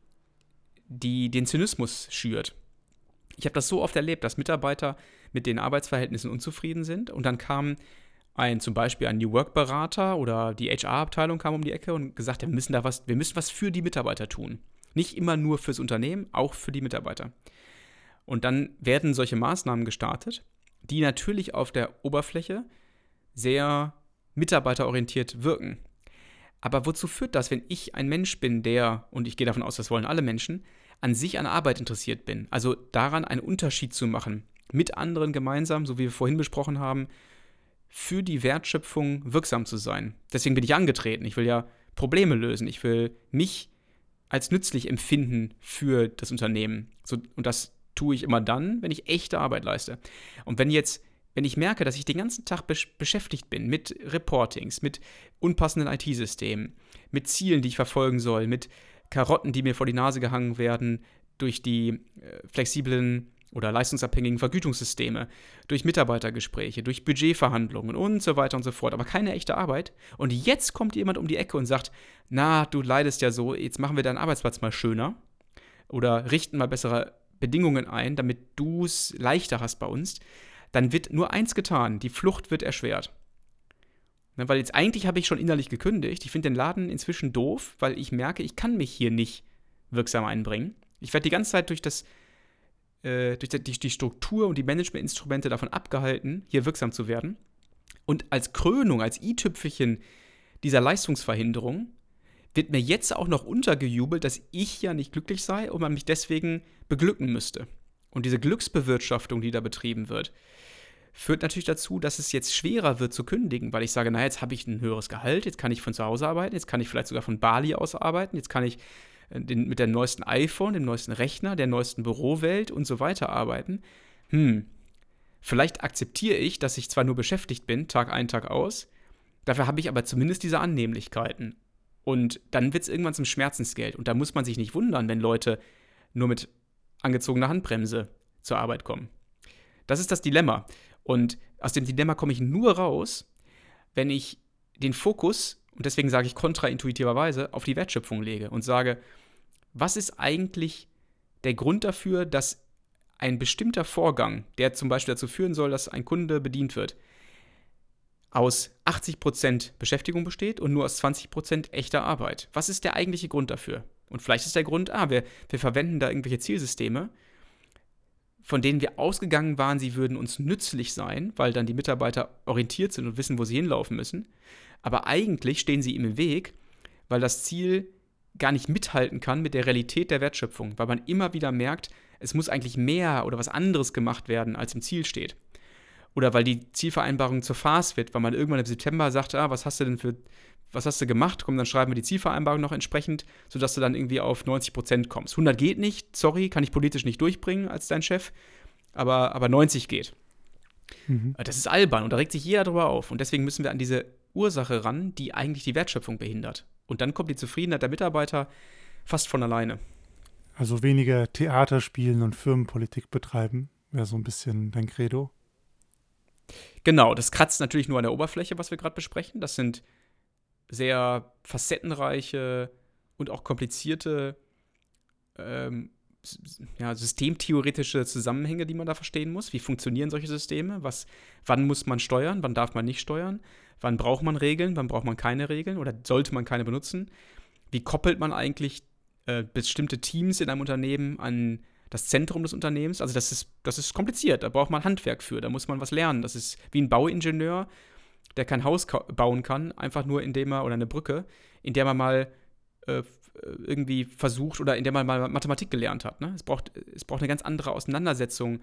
die, den Zynismus schürt. Ich habe das so oft erlebt, dass Mitarbeiter mit den Arbeitsverhältnissen unzufrieden sind und dann kam ein zum Beispiel ein New Work Berater oder die HR-Abteilung kam um die Ecke und gesagt, wir müssen da was, wir müssen was für die Mitarbeiter tun. Nicht immer nur fürs Unternehmen, auch für die Mitarbeiter. Und dann werden solche Maßnahmen gestartet, die natürlich auf der Oberfläche sehr mitarbeiterorientiert wirken. Aber wozu führt das, wenn ich ein Mensch bin, der, und ich gehe davon aus, das wollen alle Menschen, an sich an Arbeit interessiert bin? Also daran einen Unterschied zu machen, mit anderen gemeinsam, so wie wir vorhin besprochen haben, für die Wertschöpfung wirksam zu sein. Deswegen bin ich angetreten. Ich will ja Probleme lösen. Ich will mich als nützlich empfinden für das Unternehmen. So, und das tue ich immer dann, wenn ich echte Arbeit leiste. Und wenn jetzt, wenn ich merke, dass ich den ganzen Tag besch beschäftigt bin mit Reportings, mit unpassenden IT-Systemen, mit Zielen, die ich verfolgen soll, mit Karotten, die mir vor die Nase gehangen werden durch die äh, flexiblen oder leistungsabhängigen Vergütungssysteme, durch Mitarbeitergespräche, durch Budgetverhandlungen und so weiter und so fort, aber keine echte Arbeit. Und jetzt kommt jemand um die Ecke und sagt, na, du leidest ja so, jetzt machen wir deinen Arbeitsplatz mal schöner oder richten mal bessere Bedingungen ein, damit du es leichter hast bei uns, dann wird nur eins getan, die Flucht wird erschwert. Ne, weil jetzt eigentlich habe ich schon innerlich gekündigt. Ich finde den Laden inzwischen doof, weil ich merke, ich kann mich hier nicht wirksam einbringen. Ich werde die ganze Zeit durch das äh, durch die, die Struktur und die Managementinstrumente davon abgehalten, hier wirksam zu werden. Und als Krönung, als i-Tüpfelchen dieser Leistungsverhinderung wird mir jetzt auch noch untergejubelt, dass ich ja nicht glücklich sei und man mich deswegen beglücken müsste. Und diese Glücksbewirtschaftung, die da betrieben wird, führt natürlich dazu, dass es jetzt schwerer wird zu kündigen, weil ich sage, naja, jetzt habe ich ein höheres Gehalt, jetzt kann ich von zu Hause arbeiten, jetzt kann ich vielleicht sogar von Bali aus arbeiten, jetzt kann ich den, mit dem neuesten iPhone, dem neuesten Rechner, der neuesten Bürowelt und so weiter arbeiten. Hm, vielleicht akzeptiere ich, dass ich zwar nur beschäftigt bin, Tag ein, Tag aus, dafür habe ich aber zumindest diese Annehmlichkeiten. Und dann wird es irgendwann zum Schmerzensgeld. Und da muss man sich nicht wundern, wenn Leute nur mit angezogener Handbremse zur Arbeit kommen. Das ist das Dilemma. Und aus dem Dilemma komme ich nur raus, wenn ich den Fokus, und deswegen sage ich kontraintuitiverweise, auf die Wertschöpfung lege und sage, was ist eigentlich der Grund dafür, dass ein bestimmter Vorgang, der zum Beispiel dazu führen soll, dass ein Kunde bedient wird, aus 80% Beschäftigung besteht und nur aus 20% echter Arbeit. Was ist der eigentliche Grund dafür? Und vielleicht ist der Grund, ah, wir, wir verwenden da irgendwelche Zielsysteme, von denen wir ausgegangen waren, sie würden uns nützlich sein, weil dann die Mitarbeiter orientiert sind und wissen, wo sie hinlaufen müssen. Aber eigentlich stehen sie im Weg, weil das Ziel gar nicht mithalten kann mit der Realität der Wertschöpfung, weil man immer wieder merkt, es muss eigentlich mehr oder was anderes gemacht werden, als im Ziel steht oder weil die Zielvereinbarung zur Farce wird, weil man irgendwann im September sagt, ah, was hast du denn für, was hast du gemacht? Komm, dann schreiben wir die Zielvereinbarung noch entsprechend, sodass du dann irgendwie auf 90 Prozent kommst. 100 geht nicht, sorry, kann ich politisch nicht durchbringen als dein Chef, aber, aber 90 geht. Mhm. Das ist albern und da regt sich jeder drüber auf. Und deswegen müssen wir an diese Ursache ran, die eigentlich die Wertschöpfung behindert. Und dann kommt die Zufriedenheit der Mitarbeiter fast von alleine. Also weniger Theater spielen und Firmenpolitik betreiben, wäre so ein bisschen dein Credo. Genau, das kratzt natürlich nur an der Oberfläche, was wir gerade besprechen. Das sind sehr facettenreiche und auch komplizierte ähm, ja, systemtheoretische Zusammenhänge, die man da verstehen muss. Wie funktionieren solche Systeme? Was, wann muss man steuern? Wann darf man nicht steuern? Wann braucht man Regeln? Wann braucht man keine Regeln? Oder sollte man keine benutzen? Wie koppelt man eigentlich äh, bestimmte Teams in einem Unternehmen an das Zentrum des Unternehmens? Also, das ist, das ist kompliziert. Da braucht man Handwerk für. Da muss man was lernen. Das ist wie ein Bauingenieur, der kein Haus bauen kann, einfach nur indem er, oder eine Brücke, in der man mal äh, irgendwie versucht oder in der man mal Mathematik gelernt hat. Ne? Es, braucht, es braucht eine ganz andere Auseinandersetzung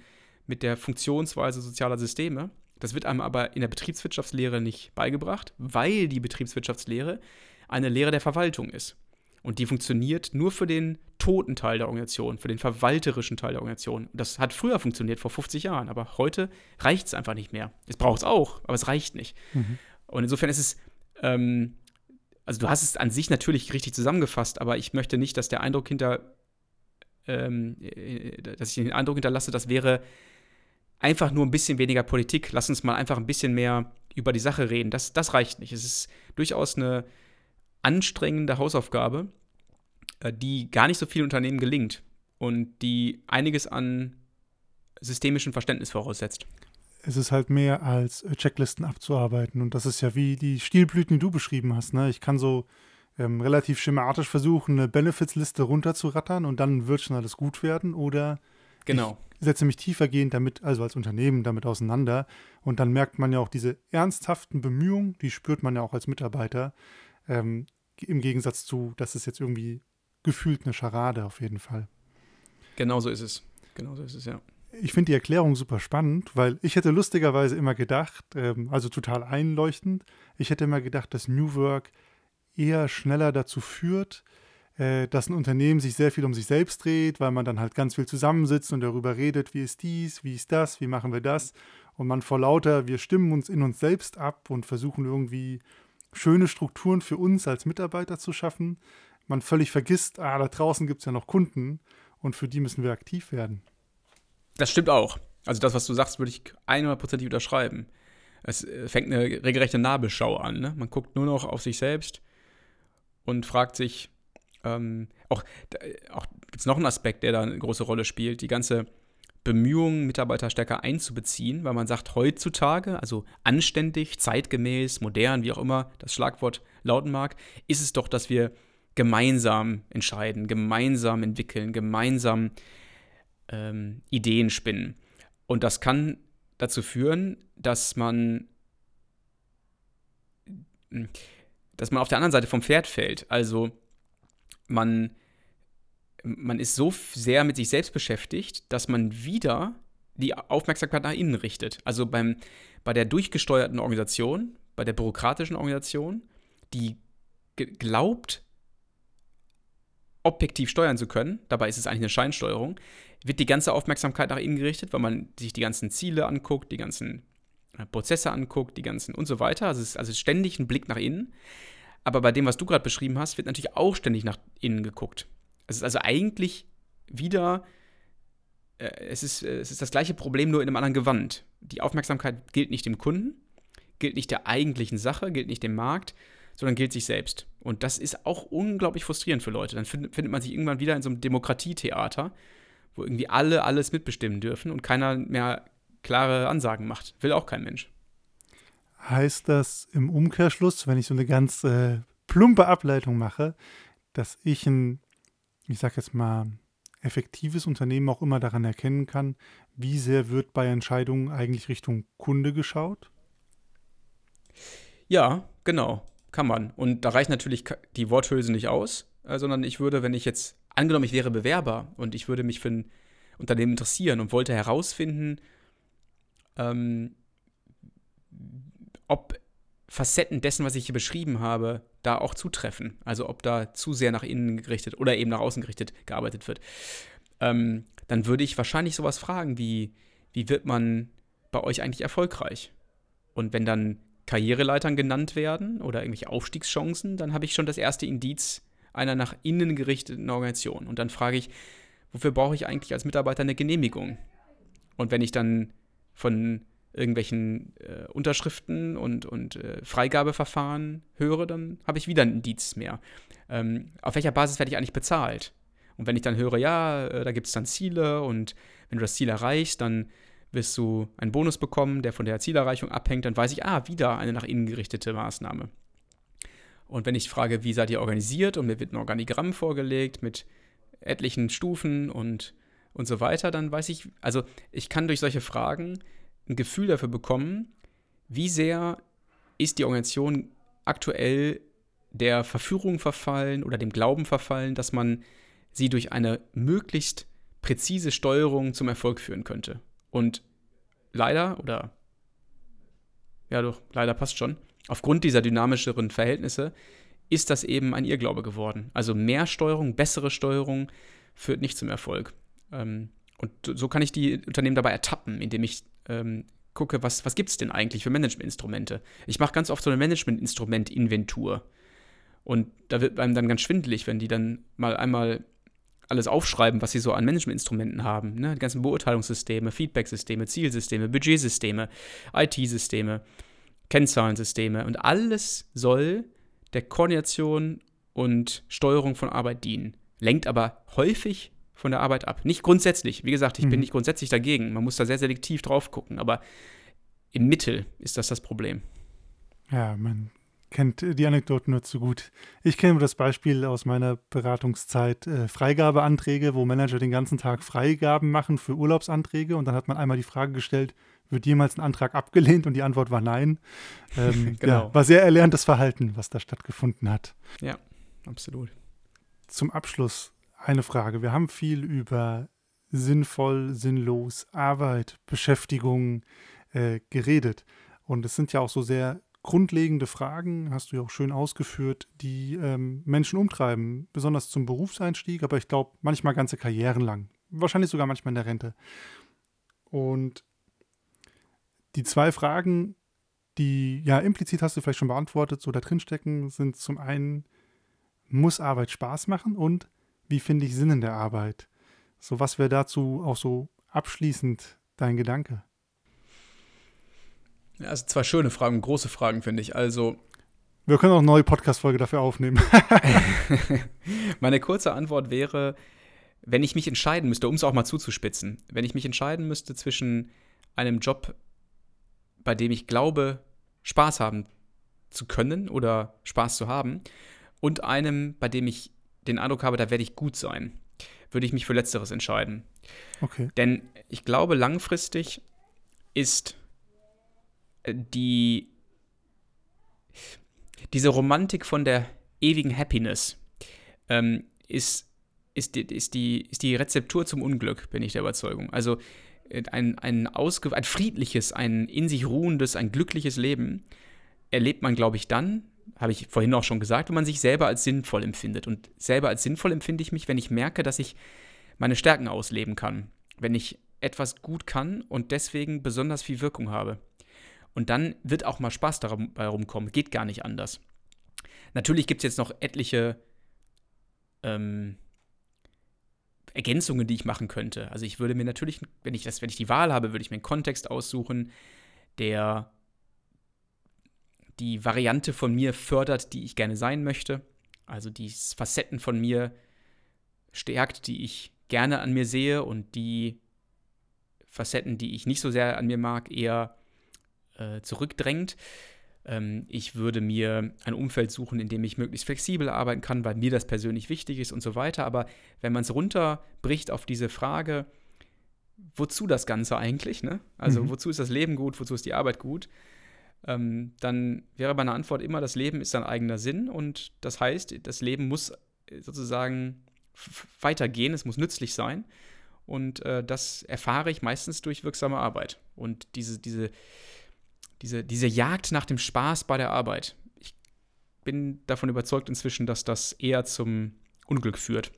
mit der Funktionsweise sozialer Systeme. Das wird einem aber in der Betriebswirtschaftslehre nicht beigebracht, weil die Betriebswirtschaftslehre eine Lehre der Verwaltung ist. Und die funktioniert nur für den toten Teil der Organisation, für den verwalterischen Teil der Organisation. Das hat früher funktioniert, vor 50 Jahren, aber heute reicht es einfach nicht mehr. Es braucht es auch, aber es reicht nicht. Mhm. Und insofern ist es ähm, also du hast es an sich natürlich richtig zusammengefasst, aber ich möchte nicht, dass der Eindruck hinter, ähm, äh, dass ich den Eindruck hinterlasse, das wäre einfach nur ein bisschen weniger Politik. Lass uns mal einfach ein bisschen mehr über die Sache reden. Das, das reicht nicht. Es ist durchaus eine anstrengende Hausaufgabe, äh, die gar nicht so vielen Unternehmen gelingt und die einiges an systemischem Verständnis voraussetzt es ist halt mehr als äh, Checklisten abzuarbeiten. Und das ist ja wie die Stilblüten, die du beschrieben hast. Ne? Ich kann so ähm, relativ schematisch versuchen, eine Benefits-Liste runterzurattern und dann wird schon alles gut werden. Oder genau. ich setze mich tiefergehend damit, also als Unternehmen damit auseinander. Und dann merkt man ja auch diese ernsthaften Bemühungen, die spürt man ja auch als Mitarbeiter. Ähm, Im Gegensatz zu, das ist jetzt irgendwie gefühlt eine Scharade auf jeden Fall. Genau so ist es. Genau so ist es, ja ich finde die Erklärung super spannend, weil ich hätte lustigerweise immer gedacht, ähm, also total einleuchtend, ich hätte immer gedacht, dass New Work eher schneller dazu führt, äh, dass ein Unternehmen sich sehr viel um sich selbst dreht, weil man dann halt ganz viel zusammensitzt und darüber redet, wie ist dies, wie ist das, wie machen wir das. Und man vor lauter, wir stimmen uns in uns selbst ab und versuchen irgendwie schöne Strukturen für uns als Mitarbeiter zu schaffen. Man völlig vergisst, ah, da draußen gibt es ja noch Kunden und für die müssen wir aktiv werden. Das stimmt auch. Also das, was du sagst, würde ich 100%ig unterschreiben. Es äh, fängt eine regelrechte Nabelschau an. Ne? Man guckt nur noch auf sich selbst und fragt sich, ähm, auch, auch gibt es noch einen Aspekt, der da eine große Rolle spielt, die ganze Bemühungen, Mitarbeiter stärker einzubeziehen, weil man sagt, heutzutage, also anständig, zeitgemäß, modern, wie auch immer das Schlagwort lauten mag, ist es doch, dass wir gemeinsam entscheiden, gemeinsam entwickeln, gemeinsam ähm, Ideen spinnen. Und das kann dazu führen, dass man, dass man auf der anderen Seite vom Pferd fällt. Also man, man ist so sehr mit sich selbst beschäftigt, dass man wieder die Aufmerksamkeit nach innen richtet. Also beim, bei der durchgesteuerten Organisation, bei der bürokratischen Organisation, die glaubt, objektiv steuern zu können, dabei ist es eigentlich eine Scheinsteuerung, wird die ganze Aufmerksamkeit nach innen gerichtet, weil man sich die ganzen Ziele anguckt, die ganzen äh, Prozesse anguckt, die ganzen und so weiter. Also es ist also ständig ein Blick nach innen. Aber bei dem, was du gerade beschrieben hast, wird natürlich auch ständig nach innen geguckt. Es ist also eigentlich wieder, äh, es, ist, äh, es ist das gleiche Problem, nur in einem anderen Gewand. Die Aufmerksamkeit gilt nicht dem Kunden, gilt nicht der eigentlichen Sache, gilt nicht dem Markt, sondern gilt sich selbst. Und das ist auch unglaublich frustrierend für Leute. Dann find, findet man sich irgendwann wieder in so einem Demokratietheater, wo irgendwie alle alles mitbestimmen dürfen und keiner mehr klare Ansagen macht. Will auch kein Mensch. Heißt das im Umkehrschluss, wenn ich so eine ganz äh, plumpe Ableitung mache, dass ich ein, ich sag jetzt mal, effektives Unternehmen auch immer daran erkennen kann, wie sehr wird bei Entscheidungen eigentlich Richtung Kunde geschaut? Ja, genau, kann man. Und da reicht natürlich die Worthülse nicht aus, äh, sondern ich würde, wenn ich jetzt angenommen, ich wäre Bewerber und ich würde mich für ein Unternehmen interessieren und wollte herausfinden, ähm, ob Facetten dessen, was ich hier beschrieben habe, da auch zutreffen. Also ob da zu sehr nach innen gerichtet oder eben nach außen gerichtet gearbeitet wird. Ähm, dann würde ich wahrscheinlich sowas fragen wie, wie wird man bei euch eigentlich erfolgreich? Und wenn dann Karriereleitern genannt werden oder irgendwelche Aufstiegschancen, dann habe ich schon das erste Indiz einer nach innen gerichteten Organisation. Und dann frage ich, wofür brauche ich eigentlich als Mitarbeiter eine Genehmigung? Und wenn ich dann von irgendwelchen äh, Unterschriften und, und äh, Freigabeverfahren höre, dann habe ich wieder ein Indiz mehr. Ähm, auf welcher Basis werde ich eigentlich bezahlt? Und wenn ich dann höre, ja, äh, da gibt es dann Ziele und wenn du das Ziel erreichst, dann wirst du einen Bonus bekommen, der von der Zielerreichung abhängt, dann weiß ich, ah, wieder eine nach innen gerichtete Maßnahme. Und wenn ich frage, wie seid ihr organisiert und mir wird ein Organigramm vorgelegt mit etlichen Stufen und, und so weiter, dann weiß ich, also ich kann durch solche Fragen ein Gefühl dafür bekommen, wie sehr ist die Organisation aktuell der Verführung verfallen oder dem Glauben verfallen, dass man sie durch eine möglichst präzise Steuerung zum Erfolg führen könnte. Und leider, oder ja doch, leider passt schon, aufgrund dieser dynamischeren Verhältnisse ist das eben ein Irrglaube geworden. Also mehr Steuerung, bessere Steuerung führt nicht zum Erfolg. Ähm, und so kann ich die Unternehmen dabei ertappen, indem ich ähm, gucke, was, was gibt es denn eigentlich für Managementinstrumente. Ich mache ganz oft so eine Managementinstrument-Inventur. Und da wird einem dann ganz schwindelig, wenn die dann mal einmal alles aufschreiben, was sie so an Managementinstrumenten haben. Ne? Die ganzen Beurteilungssysteme, Feedbacksysteme, Zielsysteme, Budgetsysteme, IT-Systeme, Kennzahlensysteme. Und alles soll der Koordination und Steuerung von Arbeit dienen. Lenkt aber häufig von der Arbeit ab. Nicht grundsätzlich. Wie gesagt, ich mhm. bin nicht grundsätzlich dagegen. Man muss da sehr selektiv drauf gucken. Aber im Mittel ist das das Problem. Ja, man kennt die Anekdoten nur zu gut. Ich kenne das Beispiel aus meiner Beratungszeit, äh, Freigabeanträge, wo Manager den ganzen Tag Freigaben machen für Urlaubsanträge und dann hat man einmal die Frage gestellt, wird jemals ein Antrag abgelehnt? Und die Antwort war nein. Ähm, genau. Ja, war sehr erlerntes Verhalten, was da stattgefunden hat. Ja, absolut. Zum Abschluss eine Frage. Wir haben viel über sinnvoll, sinnlos, Arbeit, Beschäftigung äh, geredet. Und es sind ja auch so sehr grundlegende Fragen, hast du ja auch schön ausgeführt, die ähm, Menschen umtreiben, besonders zum Berufseinstieg, aber ich glaube manchmal ganze Karrieren lang. Wahrscheinlich sogar manchmal in der Rente. Und die zwei Fragen, die ja implizit hast du vielleicht schon beantwortet, so da drin stecken, sind zum einen, muss Arbeit Spaß machen und wie finde ich Sinn in der Arbeit? So, was wäre dazu auch so abschließend dein Gedanke? Ja, also zwei schöne Fragen, große Fragen, finde ich. Also. Wir können auch eine neue Podcast-Folge dafür aufnehmen. Meine kurze Antwort wäre, wenn ich mich entscheiden müsste, um es auch mal zuzuspitzen, wenn ich mich entscheiden müsste zwischen einem Job, bei dem ich glaube, Spaß haben zu können oder Spaß zu haben, und einem, bei dem ich den Eindruck habe, da werde ich gut sein, würde ich mich für Letzteres entscheiden. Okay. Denn ich glaube, langfristig ist die diese Romantik von der ewigen Happiness ähm, ist, ist, die, ist, die, ist die Rezeptur zum Unglück, bin ich der Überzeugung. Also äh, ein, ein, ausge ein friedliches, ein in sich ruhendes, ein glückliches Leben erlebt man, glaube ich, dann, habe ich vorhin auch schon gesagt, wenn man sich selber als sinnvoll empfindet. Und selber als sinnvoll empfinde ich mich, wenn ich merke, dass ich meine Stärken ausleben kann. Wenn ich etwas gut kann und deswegen besonders viel Wirkung habe. Und dann wird auch mal Spaß dabei rumkommen. Geht gar nicht anders. Natürlich gibt es jetzt noch etliche ähm, Ergänzungen, die ich machen könnte. Also ich würde mir natürlich, wenn ich das, wenn ich die Wahl habe, würde ich mir einen Kontext aussuchen, der die Variante von mir fördert, die ich gerne sein möchte. Also die Facetten von mir stärkt, die ich gerne an mir sehe und die Facetten, die ich nicht so sehr an mir mag, eher äh, zurückdrängt. Ähm, ich würde mir ein Umfeld suchen, in dem ich möglichst flexibel arbeiten kann, weil mir das persönlich wichtig ist und so weiter. Aber wenn man es runterbricht auf diese Frage, wozu das Ganze eigentlich, ne? Also mhm. wozu ist das Leben gut, wozu ist die Arbeit gut? Ähm, dann wäre meine Antwort immer, das Leben ist sein eigener Sinn und das heißt, das Leben muss sozusagen weitergehen, es muss nützlich sein. Und äh, das erfahre ich meistens durch wirksame Arbeit. Und diese, diese, diese, diese Jagd nach dem Spaß bei der Arbeit. Ich bin davon überzeugt inzwischen, dass das eher zum Unglück führt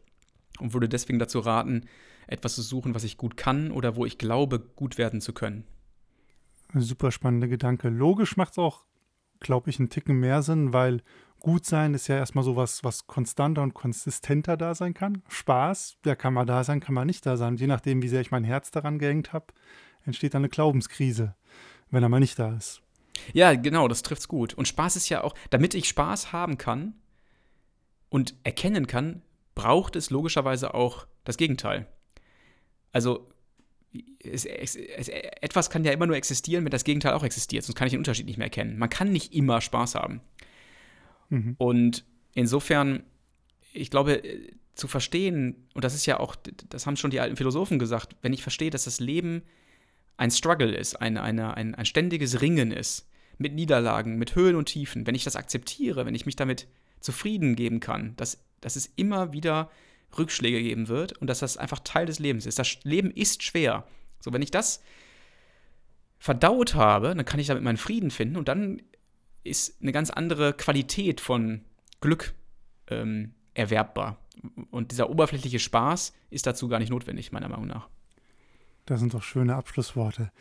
und würde deswegen dazu raten, etwas zu suchen, was ich gut kann oder wo ich glaube, gut werden zu können. Super spannender Gedanke. Logisch macht es auch, glaube ich, einen Ticken mehr Sinn, weil gut sein ist ja erstmal sowas, was konstanter und konsistenter da sein kann. Spaß, der kann mal da sein, kann mal nicht da sein. je nachdem, wie sehr ich mein Herz daran gehängt habe, entsteht dann eine Glaubenskrise wenn er mal nicht da ist. Ja, genau, das trifft's gut. Und Spaß ist ja auch, damit ich Spaß haben kann und erkennen kann, braucht es logischerweise auch das Gegenteil. Also es, es, es, etwas kann ja immer nur existieren, wenn das Gegenteil auch existiert, sonst kann ich den Unterschied nicht mehr erkennen. Man kann nicht immer Spaß haben. Mhm. Und insofern, ich glaube, zu verstehen, und das ist ja auch, das haben schon die alten Philosophen gesagt, wenn ich verstehe, dass das Leben ein Struggle ist, ein, eine, ein, ein ständiges Ringen ist, mit Niederlagen, mit Höhen und Tiefen, wenn ich das akzeptiere, wenn ich mich damit zufrieden geben kann, dass, dass es immer wieder Rückschläge geben wird und dass das einfach Teil des Lebens ist. Das Leben ist schwer. So, wenn ich das verdaut habe, dann kann ich damit meinen Frieden finden und dann ist eine ganz andere Qualität von Glück ähm, erwerbbar. Und dieser oberflächliche Spaß ist dazu gar nicht notwendig, meiner Meinung nach. Das sind doch schöne Abschlussworte.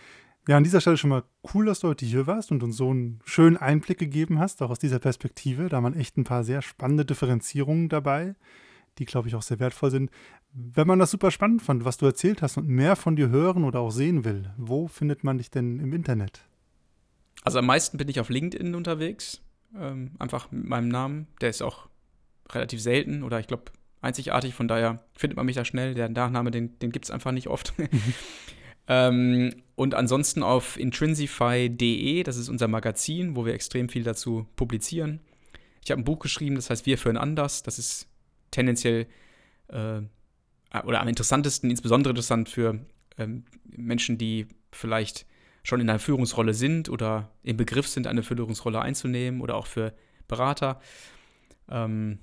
Ja, an dieser Stelle schon mal cool, dass du heute hier warst und uns so einen schönen Einblick gegeben hast, auch aus dieser Perspektive. Da waren echt ein paar sehr spannende Differenzierungen dabei, die, glaube ich, auch sehr wertvoll sind. Wenn man das super spannend fand, was du erzählt hast und mehr von dir hören oder auch sehen will, wo findet man dich denn im Internet? Also am meisten bin ich auf LinkedIn unterwegs. Ähm, einfach mit meinem Namen. Der ist auch relativ selten oder ich glaube einzigartig, von daher findet man mich da schnell. Der Nachname, den, den gibt es einfach nicht oft. ähm, und ansonsten auf intrinsify.de, das ist unser Magazin, wo wir extrem viel dazu publizieren. Ich habe ein Buch geschrieben, das heißt Wir führen anders. Das ist tendenziell äh, oder am interessantesten, insbesondere interessant für ähm, Menschen, die vielleicht schon in einer Führungsrolle sind oder im Begriff sind, eine Führungsrolle einzunehmen oder auch für Berater. Ähm,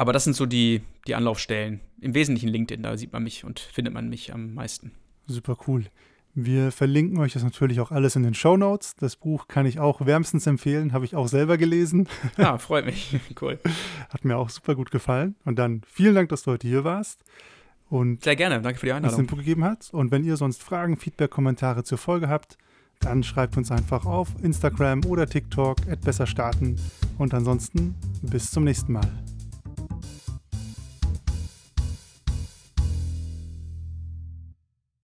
aber das sind so die, die Anlaufstellen. Im Wesentlichen LinkedIn, da sieht man mich und findet man mich am meisten. Super cool. Wir verlinken euch das natürlich auch alles in den Show Notes. Das Buch kann ich auch wärmstens empfehlen, habe ich auch selber gelesen. Ja, freut mich. Cool. Hat mir auch super gut gefallen. Und dann vielen Dank, dass du heute hier warst. Und Sehr gerne, danke für die Einladung. Dass du gegeben hat. Und wenn ihr sonst Fragen, Feedback, Kommentare zur Folge habt, dann schreibt uns einfach auf Instagram oder TikTok, besser starten. Und ansonsten bis zum nächsten Mal.